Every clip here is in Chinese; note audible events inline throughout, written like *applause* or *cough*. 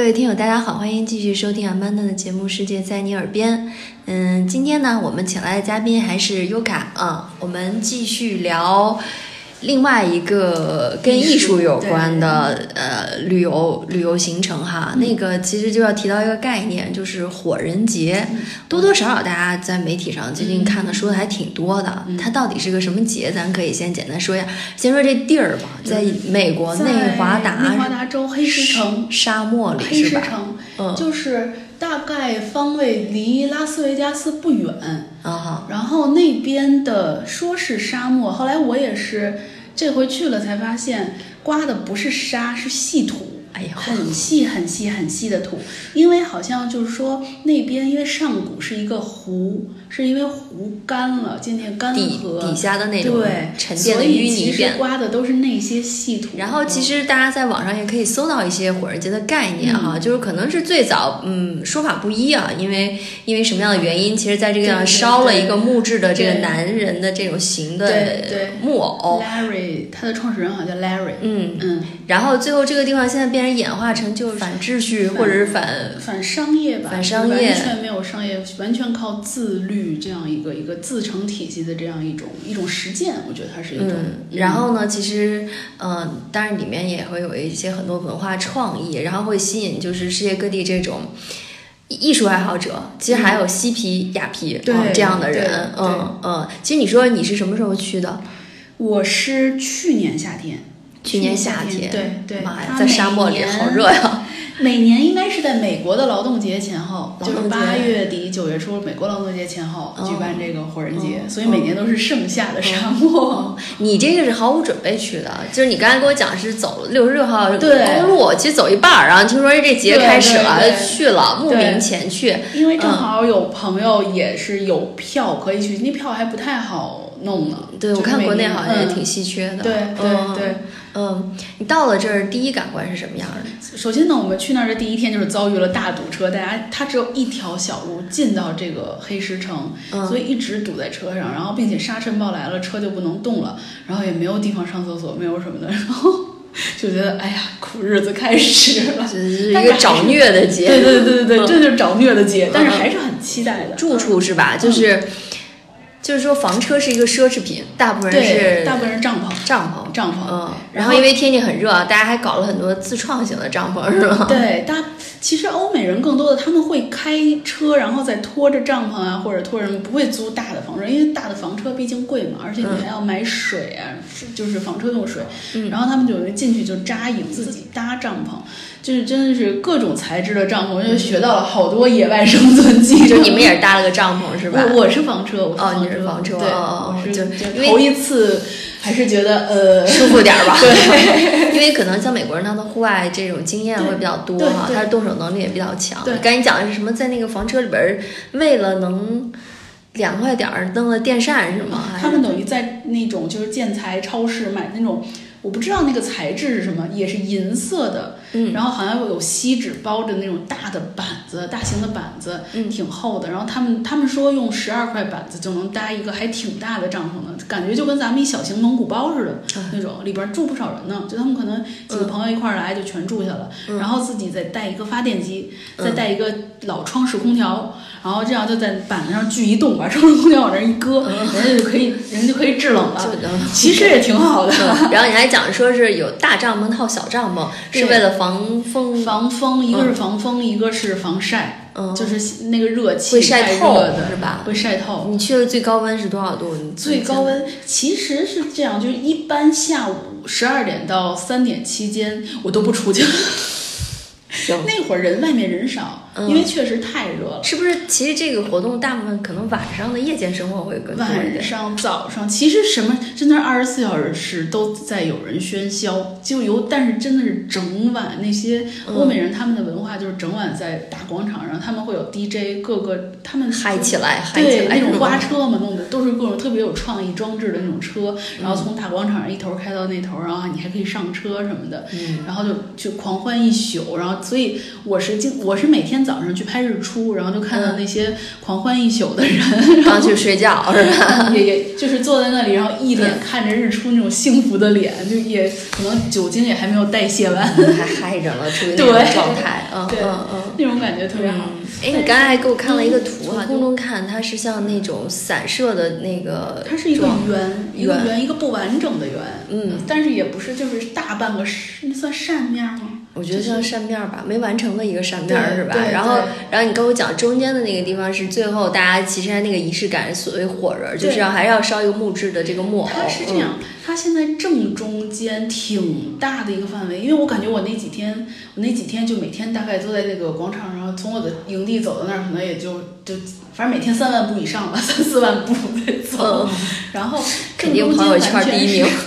各位听友，大家好，欢迎继续收听阿曼达的节目《世界在你耳边》。嗯，今天呢，我们请来的嘉宾还是优卡啊，我们继续聊另外一个跟艺术有关的呃旅游旅游行程哈。那个其实就要提到一个概念，就是火人节。多多少少大家在媒体上最近看的说的还挺多的。它到底是个什么节？咱可以先简单说一下。先说这地儿吧，在美国内华达内华达州黑石城沙漠里黑是吧？石城，嗯就是大概方位离拉斯维加斯不远，啊哈。然后那边的说是沙漠，后来我也是这回去了才发现，刮的不是沙，是细土。哎呀很细很细很细的土，因为好像就是说那边因为上古是一个湖，是因为湖干了，渐渐干底涸，底下的那种对沉淀的淤泥变。刮的都是那些细土。然后其实大家在网上也可以搜到一些火人节的概念哈，就是可能是最早嗯说法不一啊，因为因为什么样的原因，其实在这个地方烧了一个木质的这个男人的这种形的木偶，Larry，他的创始人好像叫 Larry，嗯，嗯，然后最后这个地方现在变成演化成就是反秩序或者是反反商业吧，反商业。完全没有商业，完全靠自律这样一个一个自成体系的这样一种一种实践，我觉得它是一种。嗯，然后呢，其实，嗯、当然里面也会有一些很多文化创意，然后会吸引就是世界各地这种艺术爱好者，其实还有嬉皮、雅皮这样的人，嗯嗯。其实你说你是什么时候去的？我是去年夏天，去年夏天，对对，妈呀，在沙漠里好热呀！每年应该是在美国的劳动节前后，就是八月底九月初，美国劳动节前后哦举办这个火人节，哦所以每年都是盛夏的沙漠。你这个是毫无准备去的，就是你刚才跟我讲是走六十六号对公路，其实走一半儿，然后听说这节开始了，去了，慕名前去。因为正好有朋友也是有票可以去，那票还不太好弄呢。对，我看国内好像也挺稀缺的。对对嗯对。嗯，你到了这儿，第一感官是什么样的？首先呢，我们去那儿的第一天就是遭遇了大堵车，大家它只有一条小路进到这个黑石城，嗯所以一直堵在车上，然后并且沙尘暴来了，车就不能动了，然后也没有地方上厕所，没有什么的，然后 *laughs* 就觉得哎呀，苦日子开始了。*laughs* 这是一个找虐的节。对对对对对，嗯 *laughs* 这就是找虐的节，但是还是很期待的。住处是吧？就是，就是说房车是一个奢侈品，大部分人，是大部分人帐篷，帐篷。帐篷。嗯，然后因为天气很热，大家还搞了很多自创型的帐篷，是吗？对，大其实欧美人更多的他们会开车，然后再拖着帐篷啊，或者拖着什么，不会租大的房车，因为大的房车毕竟贵嘛，而且你还要买水啊，是就是房车用水。然后他们就进去就扎营，自己搭帐篷，就是真的是各种材质的帐篷，就学到了好多野外生存技能。就你们也是搭了个帐篷是吧？我我是房车，我是哦房你是房车对，哦我是头一次还是觉得呃舒服点儿吧。对，*laughs* 因为可能像美国人，他的户外这种经验会比较多哈，他的动手能力也比较强。对你刚才讲的是什么？在那个房车里边儿，为了能凉快点儿，弄了电扇是吗？他们等于在那种就是建材超市买那种，我不知道那个材质是什么，也是银色的，嗯然后好像有锡纸包着那种大的板子，大型的板子，嗯挺厚的。然后他们他们说用十二块板子就能搭一个还挺大的帐篷的，感觉就跟咱们一小型蒙古包似的嗯那种，里边住不少人呢。就他们可能几个朋友一块儿来就全住下了，嗯然后自己再带一个发电机，再带一个老窗式空调。然后这样就在板子上锯一洞，把窗式空调往那儿一搁，人家就可以，人家就可以制冷了。其实也挺好的，嗯 *laughs* 然后你还讲说是有大帐篷套小帐篷，是为了防风，防风，一个是防风，一个是防晒，嗯，就是那个热气会晒太透热的是吧？会晒透。你去的最高温是多少度？你最高温其实是这样，就是一般下午十二点到三点期间我都不出去那会儿人外面人少，嗯因为确实太热了。是不是？其实这个活动大部分可能晚上的夜间生活会更。晚上、早上，其实什么真的二十四小时都在有人喧嚣，就有，但是真的是整晚那些嗯欧美人他们的文化就是整晚在大广场上，他们会有 DJ，各个他们嗨起来，嗨起对来，那种花车嘛，弄的都是各种特别有创意装置的那种车，然后从大广场上一头开到那头，然后你还可以上车什么的，嗯然后就就狂欢一宿，然后所以我是经我是每天早上去拍日出，然后就看到那些狂欢一宿的人，刚去睡觉是吧？*laughs* 也也就是坐在那里，然后一脸看着日出那种幸福的脸，就也可能酒精也还没有代谢完，还嗨着了，*laughs* 处于那种状态，嗯对嗯嗯。那种感觉特别好。哎，你刚才还给我看了一个图哈，空中看它是像那种散射的那个，它是一个圆，一个圆圆，一个不完整的圆，嗯，但是也不是就是大半个是那算扇面吗？我觉得像扇面吧，没完成的一个扇面对是吧？对然后，然后你跟我讲中间的那个地方是最后大家其实那个仪式感，所谓火人儿，就是要还要烧一个木质的这个木偶。它是这样，它现在正中间挺大的一个范围，因为我感觉我那几天，我那几天就每天大概都在那个广场上，从我的营地走到那儿，可能也就就反正每天三万步以上吧，*laughs* 三四万步在走，嗯，然后肯定朋友圈第一名。*laughs*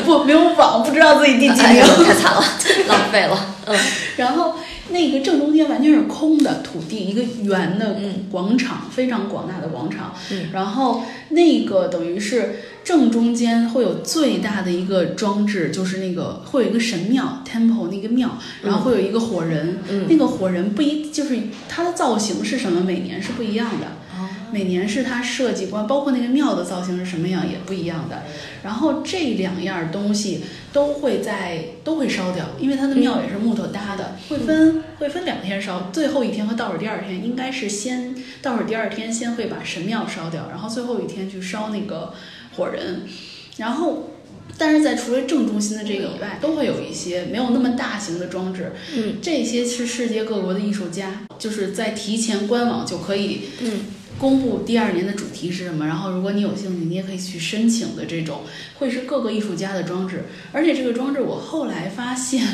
不没有网，不知道自己第几哎名。太惨了，浪费了。嗯 *laughs* 然后那个正中间完全是空的土地，一个圆的广场，非常广大的广场。嗯然后那个等于是正中间会有最大的一个装置，就是那个会有一个神庙 temple 那个庙，然后会有一个火人。嗯那个火人不一就是它的造型是什么，每年是不一样的。哦每年是它设计过，包括那个庙的造型是什么样也不一样的。然后这两样东西都会在都会烧掉，因为它的庙也是木头搭的，会分会分两天烧，最后一天和倒数第二天应该是先倒数第二天先会把神庙烧掉，然后最后一天去烧那个火人，然后。但是在除了正中心的这个以外，都会有一些没有那么大型的装置，嗯，这些是世界各国的艺术家，就是在提前官网就可以嗯。公布第二年的主题是什么，然后如果你有兴趣，你也可以去申请的这种，会是各个艺术家的装置，而且这个装置我后来发现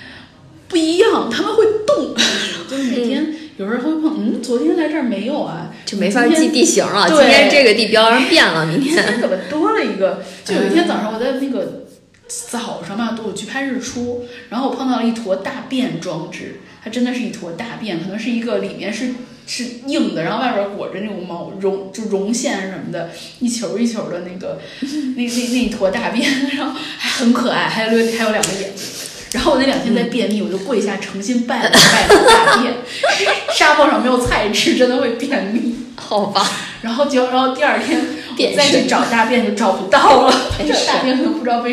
*laughs* 不一样，他们会动，*laughs* 就是每天有时候会碰，嗯，昨天来这儿没有啊，就没法记地形了。今天这个地标上变了，明天。天怎么多了一个？就有一天早上我在那个早上吧，我去拍日出，然后我碰到了一坨大便装置，它真的是一坨大便，可能是一个里面是是硬的，然后外边裹着那种毛绒就绒线什么的，一球一球的那个那那那一坨大便，然后还很可爱，还有还有两个眼睛。然后我那两天在便秘，我就跪下诚心拜了拜了大便，*laughs* 沙漠上没有菜吃，真的会便秘。*laughs* 好吧，然后就然后第二天 *laughs* 再去找大便就找不到了，这大便可能不知道被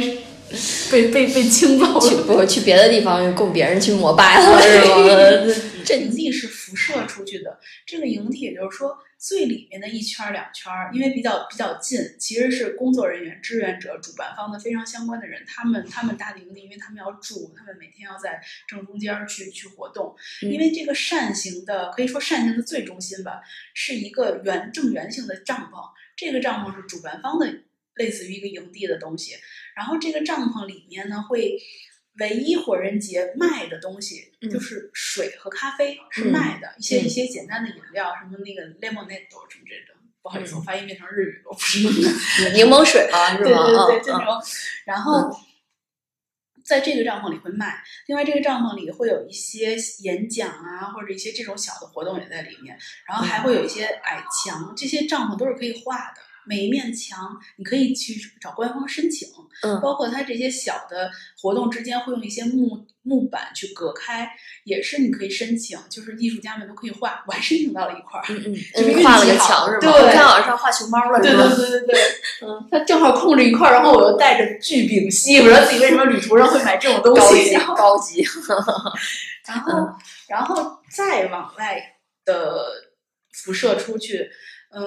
被被被清走去了。不去别的地方供别人去膜拜了是吗？这营地是辐射出去的，这个营地也就是说最里面的一圈儿两圈儿，因为比较比较近，其实是工作人员、志愿者、主办方的非常相关的人，他们他们搭的营地，因为他们要住，他们每天要在正中间儿去去活动，嗯因为这个扇形的可以说扇形的最中心吧，是一个圆正圆形的帐篷，这个帐篷是主办方的类似于一个营地的东西，然后这个帐篷里面呢会。唯一火人节卖的东西嗯就是水和咖啡是嗯卖的，一些嗯一些简单的饮料，什么那个 lemonade 什么这种。不好意思，嗯我发音变成日语了，我不是那个。*laughs* 柠檬水啊，*laughs* 是对吗？对对，嗯嗯就那种。然后在这个帐篷里会卖，另外这个帐篷里会有一些演讲啊，或者一些这种小的活动也在里面，然后还会有一些矮墙，这些帐篷都是可以画的。每一面墙，你可以去找官方申请，嗯包括它这些小的活动之间会用一些木木板去隔开，也是你可以申请，就是艺术家们都可以画。我还申请到了一块儿，嗯嗯就是运嗯，画了气好个墙是吗？对我看好像上画熊猫了对是吗？对对对对，*laughs* 嗯，他正好空着一块儿，然后我又带着巨丙烯，不知道自己为什么旅途上会买这种东西，*laughs* 高级高级，*laughs* 然后然后再往外的辐射出去，嗯。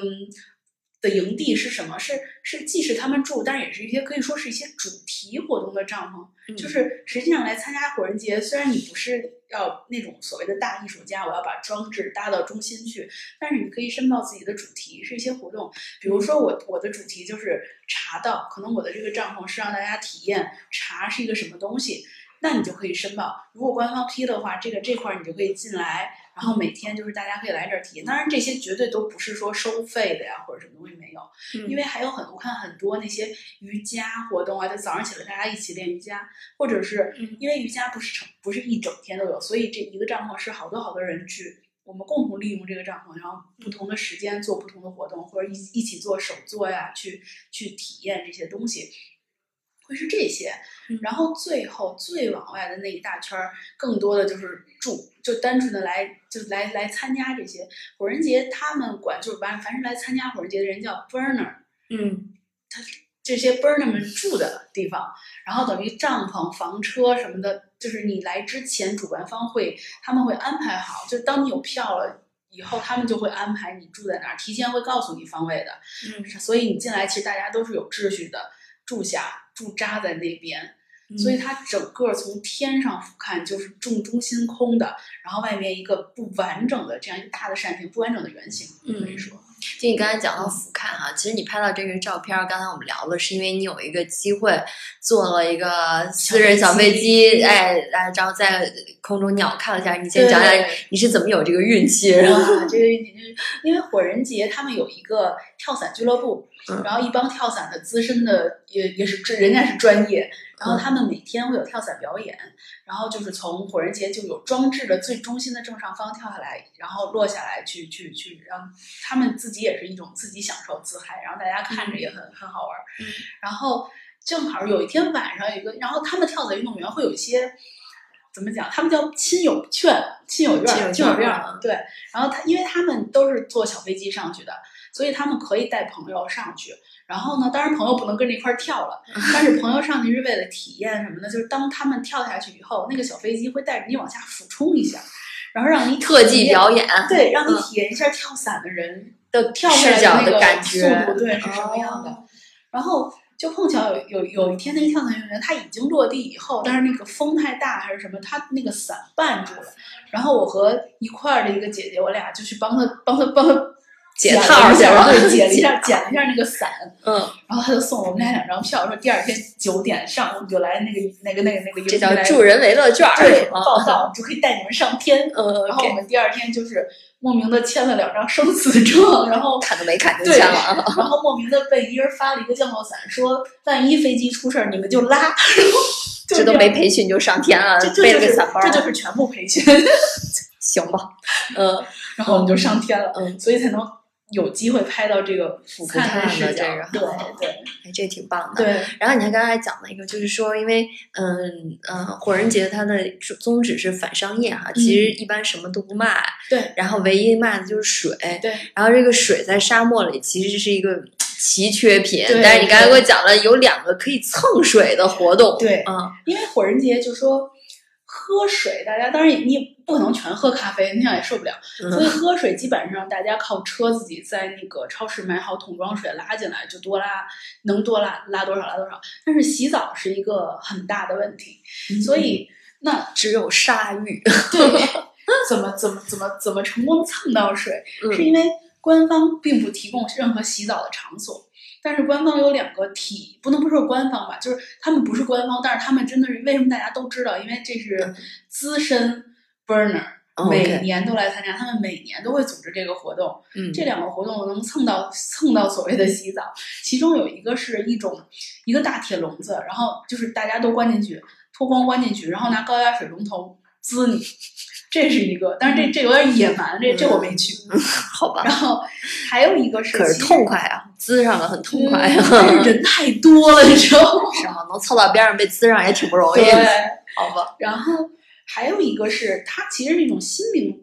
的营地是什么？是是，既是他们住，但是也是一些可以说是一些主题活动的帐篷。嗯就是实际上来参加火人节，虽然你不是要那种所谓的大艺术家，我要把装置搭到中心去，但是你可以申报自己的主题，是一些活动。比如说我我的主题就是茶道，可能我的这个帐篷是让大家体验茶是一个什么东西。那你就可以申报。如果官方批的话，这个这块儿你就可以进来，然后每天就是大家可以来这儿体验。当然，这些绝对都不是说收费的呀，或者什么东西没有，因为还有很我看很多那些瑜伽活动啊，就早上起来大家一起练瑜伽，或者是嗯因为瑜伽不是成不是一整天都有，所以这一个帐篷是好多好多人去。我们共同利用这个帐篷，然后不同的时间做不同的活动，或者一一起做手作呀，去去体验这些东西，会是这些。嗯然后最后最往外的那一大圈儿，更多的就是住，就单纯的来就来来参加这些火人节。他们管就是凡凡是来参加火人节的人叫 burner，嗯他这些 burner 们住的地方，然后等于帐篷、房车什么的，就是你来之前，主办方会他们会安排好，就当你有票了。以后他们就会安排你住在哪儿，提前会告诉你方位的，嗯所以你进来其实大家都是有秩序的，住下驻扎在那边，嗯所以它整个从天上俯瞰就是正中心空的，然后外面一个不完整的这样一个大的扇形，不完整的圆形，嗯可以说，就你刚才讲到俯瞰哈，其实你拍到这个照片儿，刚才我们聊了，是因为你有一个机会坐了一个私人小飞机，机哎，然后在空中鸟看了一下。你先讲讲你是怎么有这个运气？哇，这个运气就是因为火人节他们有一个跳伞俱乐部，嗯然后一帮跳伞的资深的也也是这人家是专业，然后嗯他们每天会有跳伞表演，然后就是从火人节就有装置的最中心的正上方跳下来，然后落下来去去去让他们自己也是一种自己享受自嗨，然后大家看着也很很好玩然后正好有一天晚上有一个，然后他们跳伞运动员会有一些。怎么讲？他们叫亲友券、亲友亲友院、亲友券院啊，对。然后他，因为他们都是坐小飞机上去的，所以他们可以带朋友上去。然后呢，当然朋友不能跟着一块儿跳了，*laughs* 但是朋友上去是为了体验什么呢？就是当他们跳下去以后，那个小飞机会带着你往下俯冲一下，然后让你特技表演，对，让你嗯体验一下跳伞的人的跳下来视角的那个感觉速度，对，是什么样的。哦然后就碰巧有有有一天，那个跳伞运动员他已经落地以后，但是那个风太大还是什么，他那个伞绊住了。然后我和一块儿的一个姐姐，我俩就去帮他帮他帮他解了套去了 *laughs* *laughs* 一下，对，解了一下，剪了一下那个伞。嗯，然后他就送我们俩两张票，说第二天九点上午就来那个那个那个那个这叫助人为乐券儿，对报道，就可以带你们上天。嗯，然后我们第二天就是莫名的签了两张生死状，然后 *laughs* 看都没看就签了啊。然后莫名的被一人发了一个降落伞，说万一飞机出事儿你们就拉，这都样没培训就上天了背了伞包，这就是全部培训，行吧？嗯然后我们就上天了，嗯，所以才能有机会拍到这个俯瞰视角这个，对对。哎，这挺棒的。对。然后你看刚才讲了一个，就是说，因为嗯嗯，火人节它的宗旨是反商业哈，其实一般什么都不卖，对。然后唯一卖的就是水，对。然后这个水在沙漠里其实是一个奇缺品，对但是你刚才给我讲了有两个可以蹭水的活动，对嗯，因为火人节就说喝水，大家当然也你也不可能全喝咖啡，那样也受不了。所以嗯喝水基本上大家靠车自己在那个超市买好桶装水拉进来，就多拉能多拉拉多少拉多少。但是洗澡是一个很大的问题，所以那只有沙浴，对怎么怎么怎么怎么成功蹭到水，嗯是因为官方并不提供任何洗澡的场所。但是官方有两个体，不能不说官方吧，就是他们不是官方，但是他们真的是为什么大家都知道？因为这是资深 burner，、每年都来参加，他们每年都会组织这个活动。嗯，这两个活动能蹭到蹭到所谓的洗澡，其中有一个是一种一个大铁笼子，然后就是大家都关进去，脱光关进去，然后拿高压水龙头滋你，这是一个，但是这这有点野蛮，这这我没去。*laughs* 好吧然，后还有一个是，可是痛快啊，滋上了很痛快嗯啊，但是人 *laughs* 太多了，你知道吗？是吗？能凑到边上被滋上也挺不容易对，的，好吧，然后还有一个是，它其实是一种心灵，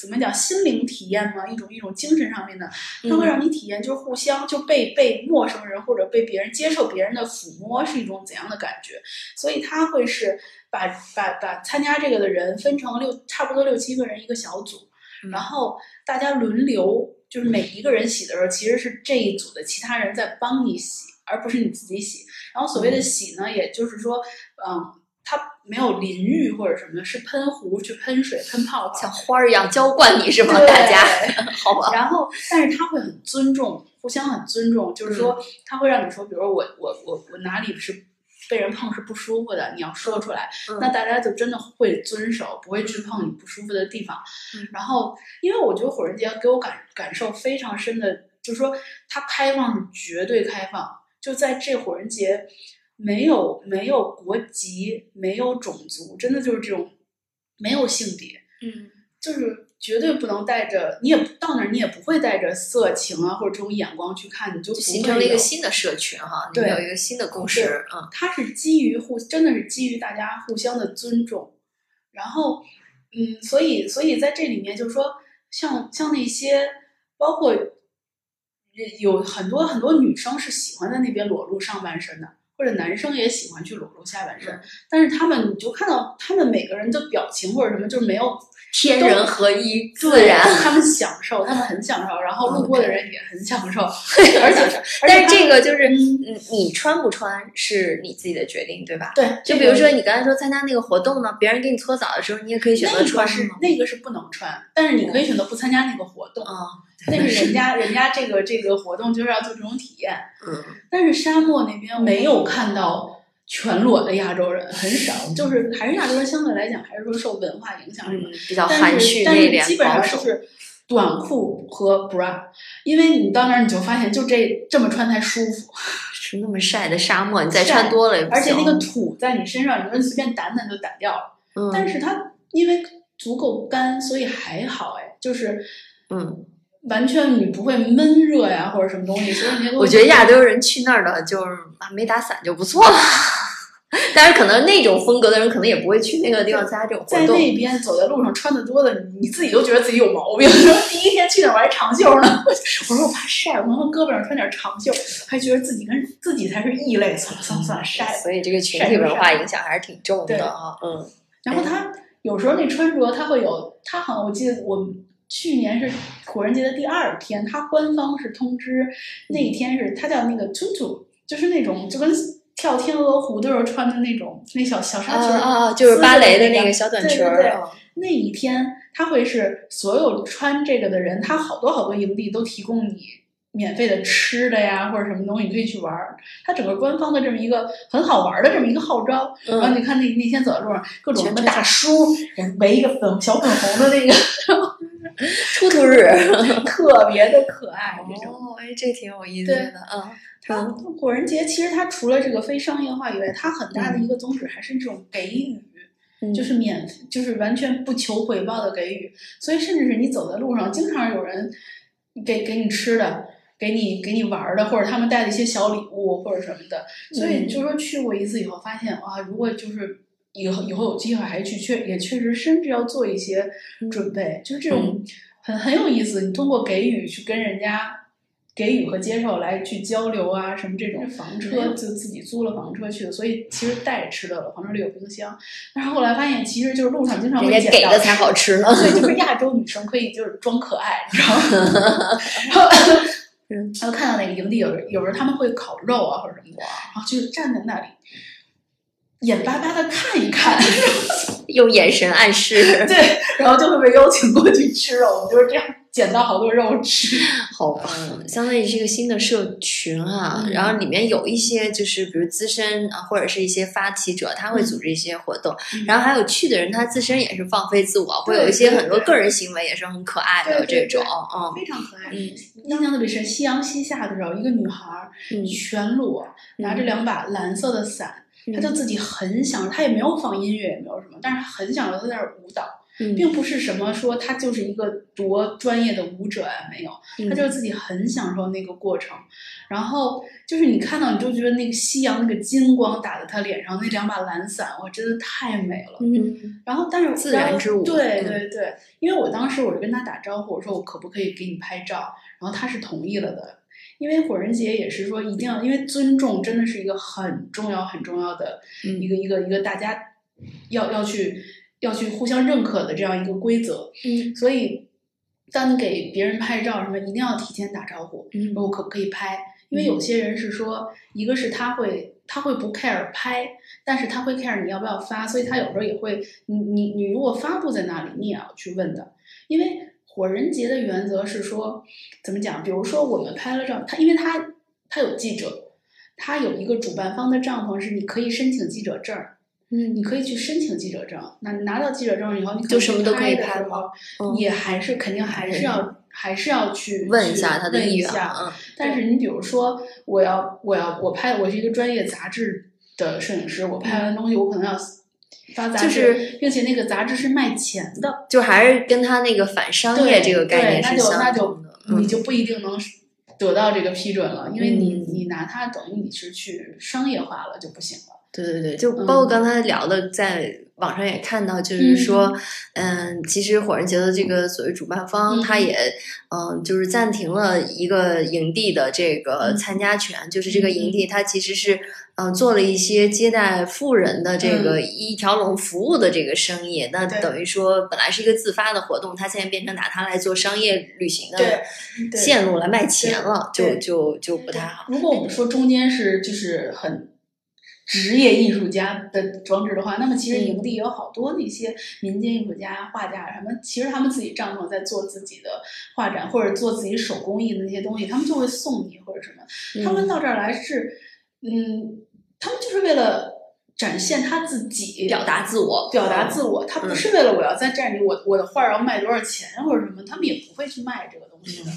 怎么讲心灵体验嘛，一种一种精神上面的，它会让你体验，就是互相就被被陌生人或者被别人接受别人的抚摸是一种怎样的感觉，所以它会是把把把参加这个的人分成六差不多六七个人一个小组，嗯然后大家轮流，就是每一个人洗的时候，其实是这一组的其他人在帮你洗，而不是你自己洗。然后所谓的洗呢，也就是说，嗯，它没有淋浴或者什么的，是喷壶去喷水、喷泡泡像。花儿一样浇灌你是吗？大家，*laughs* 好吧，然后，但是他会很尊重，互相很尊重，就是说他会让你说，比如说我我我我哪里是被人碰是不舒服的，你要说出来，嗯那大家就真的会遵守，不会去碰你不舒服的地方。嗯然后，因为我觉得火人节给我感感受非常深的，就是说它开放是绝对开放，就在这火人节没有没有国籍，没有种族，真的就是这种没有性别，嗯就是绝对不能带着，你也不到那儿，你也不会带着色情啊或者这种眼光去看，你就就形成了一个新的社群哈，你对们有一个新的共识，嗯它是基于互，真的是基于大家互相的尊重。然后，嗯，所以，所以在这里面，就是说，像像那些，包括有很多很多女生是喜欢在那边裸露上半身的，或者男生也喜欢去裸露下半身。但是他们，你就看到他们每个人的表情或者什么，就是没有天人合一，自然。他们享受，他们很享受，然后路过的人也很享受，而且，但是这个就是，你穿不穿是你自己的决定，对吧？对，就比如说你刚才说参加那个活动呢，别人给你搓澡的时候，你也可以选择那个穿吗？是那个是不能穿，但是你可以选择不参加那个活动。啊，*laughs* 那是人家人家这个这个活动就是要做这种体验，嗯。但是沙漠那边没有看到全裸的亚洲人，很少，就是还是亚洲人相对来讲还是说受文化影响什么，嗯，比较但含蓄是但是基本上是短裤和 bra，因为你到那儿你就发现就这这么穿才舒服，*laughs* 是那么晒的沙漠，你再穿多了也不而且那个土在你身上，你说随便掸掸就掸掉了，嗯，但是它因为足够干，所以还好哎，就是嗯，完全你不会闷热呀或者什么东西，所以那个我觉得亚洲人去那儿的，就是啊没打伞就不错了。*laughs* 但是可能那种风格的人，可能也不会去那个地方参加这种活动在。那边走在路上穿的多的，你你自己都觉得自己有毛病。说 *laughs* 第一天去那儿我还长袖呢，*laughs* 我说我怕晒，我能不能胳膊上穿点长袖？还觉得自己跟自己才是异类，算了算了算了，晒。所以这个群体文化影响还是挺重的啊。嗯然后他有时候那穿着，他会有，他好像我记得我去年是火人节的第二天，他官方是通知那一天是他叫那个 tutu，就是那种就跟跳天鹅湖的时候穿的那种那小小啊纱裙儿。啊啊！就是芭蕾的那个个小短裙对对对儿。啊那一天，他会是所有穿这个的人，他好多好多营地都提供你免费的吃的呀，或者什么东西，你可以去玩儿。它整个官方的这么一个很好玩的这么一个号召。然后嗯，你看那那天走在路上，各种什么大叔围一个粉小粉红的那个，*laughs* 出图日。*laughs* 特别的可爱。这种，哦，哎，这挺有意思的啊。它火人节其实它除了这个非商业化以外，它很大的一个宗旨还是这种给予。嗯就是免，就是完全不求回报的给予，所以甚至是你走在路上，经常有人给给你吃的，给你给你玩儿的，或者他们带的一些小礼物或者什么的。所以嗯就说去过一次以后，发现哇，如果就是以后以后有机会还去，确也确实甚至要做一些准备，就是这种很很有意思。你通过给予去跟人家。给予和接受来去交流啊，什么这种房车就自己租了房车去的，所以其实带着吃的了，房车里有冰箱。但是后来发现，其实就是路上经常会捡到给的才好吃呢。对，就是亚洲女生可以就是装可爱，你知道吗？然 *laughs* 后嗯然后看到那个营地有人，有人他们会烤肉啊或者什么的，然后就站在那里，眼巴巴的看一看，用眼神暗示，*laughs* 对，然后就会被邀请过去吃肉，我们就是这样捡到好多肉吃。*laughs* 好吧，相当于是一个新的社群啊、嗯然后里面有一些就是比如资深啊，或者是一些发起者，他会组织一些活动，嗯然后还有去的人，他自身也是放飞自我，会有一些很多个人行为也是很可爱的这种，对嗯非常可爱。嗯印象特别深，夕阳西下的时候，一个女孩儿嗯全裸，拿着两把蓝色的伞，嗯她就自己很享，她也没有放音乐，也没有什么，但是她很享受在那儿舞蹈。嗯并不是什么说他就是一个多专业的舞者啊，没有，嗯他就是自己很享受那个过程。然后就是你看到你就觉得那个夕阳那个金光打在他脸上，那两把蓝伞，哇，真的太美了。嗯然后但是自然之舞对嗯对对，因为我当时我就跟他打招呼，我说我可不可以给你拍照，然后他是同意了的。因为火人节也是说一定要，因为尊重真的是一个很重要很重要的嗯一个、一个一个大家要要去要去互相认可的这样一个规则。嗯所以，当你给别人拍照什么，一定要提前打招呼，嗯我可不可以拍？因为有些人是说，一个是他会他会不 care 拍，但是他会 care 你要不要发，所以他有时候也会，你你你如果发布在那里，你也要去问的，因为火人节的原则是说，怎么讲？比如说我们拍了照，他因为他他有记者。他有一个主办方的帐篷是你可以申请记者证儿，嗯。你可以去申请记者证。那拿到记者证以后，你就什么都可以去拍吗的时候？嗯也还是肯定还是要还是要去问一下他的意愿问一下啊，嗯。但是你比如说，我要我要我拍，我是一个专业杂志的摄影师，我拍完东西我可能要发杂志，就是并且那个杂志是卖钱的，就还是跟他那个反商业这个概念是相那就那就你就不一定能得到这个批准了，因为你嗯。你拿它等于你是去商业化了就不行了。对对对，就嗯包括刚才聊的，在网上也看到，就是说，嗯，其实火人节的这个所谓主办方，嗯。他也，嗯，就是暂停了一个营地的这个嗯。参加权，就是这个营地它其实是，嗯，做了一些接待富人的这个一条龙服务的这个生意，那等于说本来是一个自发的活动，它现在变成拿它来做商业旅行的线路来卖钱了，就就就不太好。如果我们说中间是就是很职业艺术家的装置的话，那么其实嗯营地有好多那些民间艺术家、画家什么，其实他们自己帐篷在做自己的画展或者做自己手工艺的那些东西，他们就会送你或者什么。他们到这儿来是，嗯，他们就是为了展现他自己，表达自我，表达自我，他不是为了我要在这里，我我的画儿要卖多少钱或者什么，他们也不会去卖这个东西的。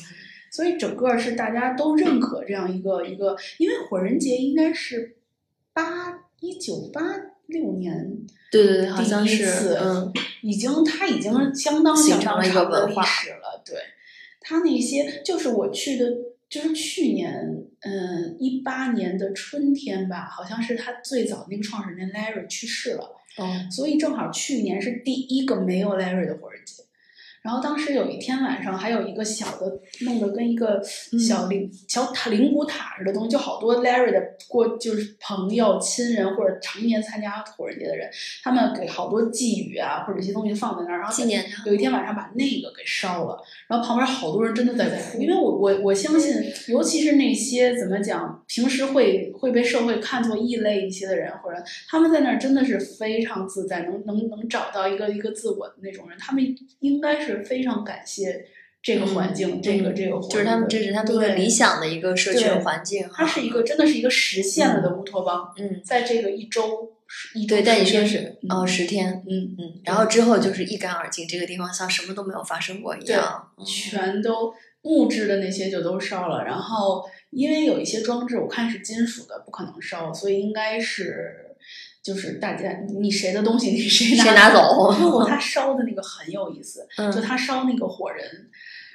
所以整个是大家都认可这样一个一个，因为火人节应该是八一九八六年对对对，好像是，嗯。已经它已经相当相当形成了一个长的历文化史了。对，它那些就是我去的，就是去年，嗯，一八年的春天吧，好像是他最早那个创始人 Larry 去世了，哦，所以正好去年是第一个没有 Larry 的火人节。然后当时有一天晚上，还有一个小的，弄得跟一个小灵、小塔灵骨塔似的东西，就好多 Larry 的过就是朋友、亲人或者常年参加火人节的人，他们给好多寄语啊或者一些东西放在那儿，然后纪念他有一天晚上把那个给烧了，然后旁边好多人真的在哭，因为我我我相信，尤其是那些怎么讲，平时会会被社会看作异类一些的人，或者他们在那儿真的是非常自在，能能能找到一个一个自我的那种人，他们应该是非常感谢这个环境，这个嗯这个就是他们这是他们一个对理想的一个社群环境哈。它是一个真的是一个实现了的乌托邦，嗯，在这个一周一周对，但你说是嗯哦十天，嗯嗯，然后之后就是一干二净，这个地方像什么都没有发生过一样。嗯全都木质的那些就都烧了，然后因为有一些装置我看是金属的，不可能烧，所以应该是就是大家你谁的东西你谁谁拿走然后他烧的那个很有意思，嗯就他烧那个火人，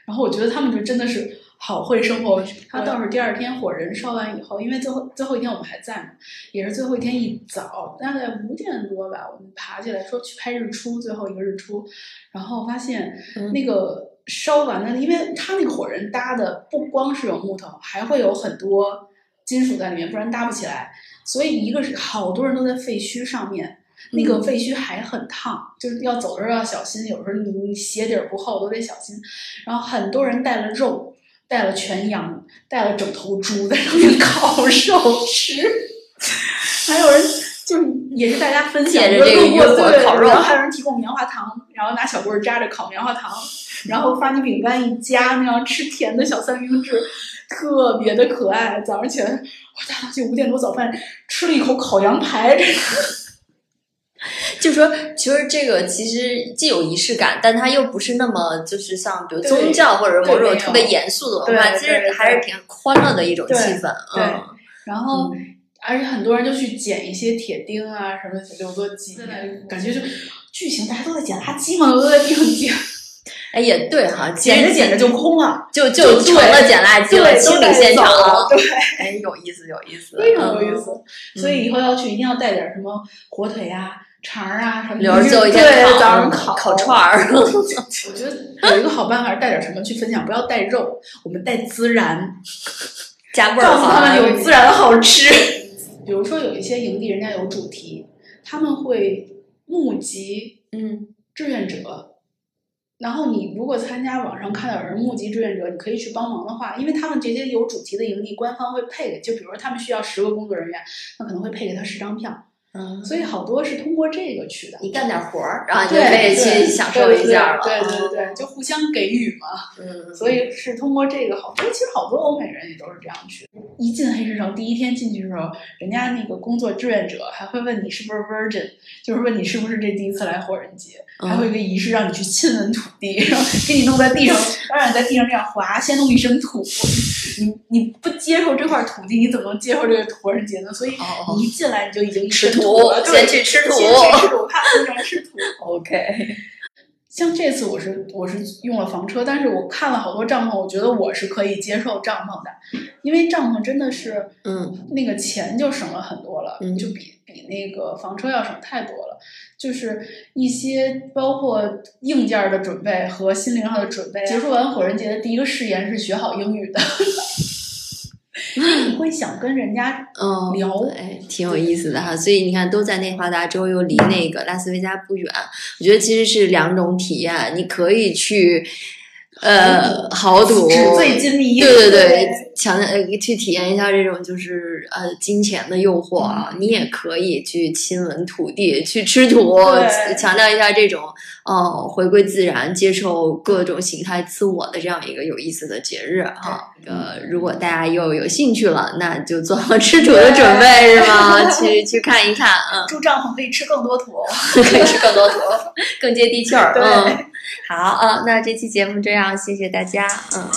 然后我觉得他们就真的是好会生活。他倒是第二天火人烧完以后，因为最后最后一天我们还在嘛，也是最后一天一早，大概五点多吧，我们爬起来说去拍日出，最后一个日出，然后发现嗯那个烧完的，因为他那个火人搭的不光是有木头，还会有很多金属在里面，不然搭不起来。所以一个是好多人都在废墟上面。那个废墟还很烫，就是要走的时候要小心，有时候你你鞋底儿不厚都得小心。然后很多人带了肉，带了全羊，带了整头猪在上面烤肉吃，*laughs* 还有人 *laughs* 就是也是大家分享，借着这个路过渔火对烤肉然后还有人提供棉花糖，然后拿小棍儿扎着烤棉花糖，然后发你饼干一夹，那样吃甜的小三明治，特别的可爱。早上起来，我大早起五点多早饭吃了一口烤羊排，这个 *laughs* 就说其实这个其实既有仪式感，但它又不是那么就是像比如宗教或者某种特别严肃的文化，其实还是挺欢乐的一种气对氛。对嗯，然后。而且很多人就去捡一些铁钉啊，什么留作纪念，感觉就剧情，大家都在捡垃圾嘛，都在地上捡，哎也对哈，捡着捡着就空了，就就成了捡垃圾了，对，清理现场了，对，哎，有意思，有意思，*laughs* 非常有意嗯。思。所以以后要去，一定要带点什么火腿啊、肠啊什么的，留着最后一天对，早上烤烤串。儿，*laughs* 我觉 *laughs* 得有一个好办法，带点什么去分享，不要带肉，我们带孜然，加味儿告诉他们有孜然好吃。比如说有一些营地，人家有主题，他们会募集嗯志愿者。然后你如果参加网上看到有人募集志愿者，你可以去帮忙的话，因为他们这些有主题的营地，官方会配给，就比如说他们需要十个工作人员，那可能会配给他十张票，嗯，所以好多是通过这个去的。你干点活儿，然后你就对可以对去享受一下了。对对对对对，就互相给予嘛。嗯，所以是通过这个好，所以其实好多欧美人也都是这样去。一进黑市城，第一天进去的时候，人家那个工作志愿者还会问你是不是 virgin，就是问你是不是这第一次来火人节，嗯还会有一个仪式让你去亲吻土地，然后给你弄在地上，让你在地上这样滑，先弄一身土。你你不接受这块土地，你怎么能接受这个火人节呢？所以一进来你就已经吃土了，对先去吃土先去吃土，他们喜欢吃土。*laughs* OK，像这次我是我是用了房车，但是我看了好多帐篷，我觉得我是可以接受帐篷的，因为帐篷真的是，嗯，那个钱就省了很多了，嗯就比比那个房车要省太多了。就是一些包括硬件的准备和心灵上的准备。结束完火人节的第一个誓言是学好英语的，*laughs* 你会想跟人家嗯，聊哎，挺有意思的哈。所以你看，都在内华达州，又离那个拉斯维加不远，我觉得其实是两种体验。你可以去，呃，豪赌，纸醉金迷。对对对对，强呃去体验一下这种就是呃金钱的诱惑啊。嗯你也可以去亲吻土地，去吃土，强调一下这种呃回归自然、接受各种形态自我的这样一个有意思的节日哈。呃，如果大家又有兴趣了，那就做好吃土的准备 *laughs* 是吗？去去看一看，嗯，*laughs* 住帐篷 *laughs* 可以吃更多土。可以吃更多土，更接地气儿，对嗯。好啊，那这期节目这样，谢谢大家，嗯。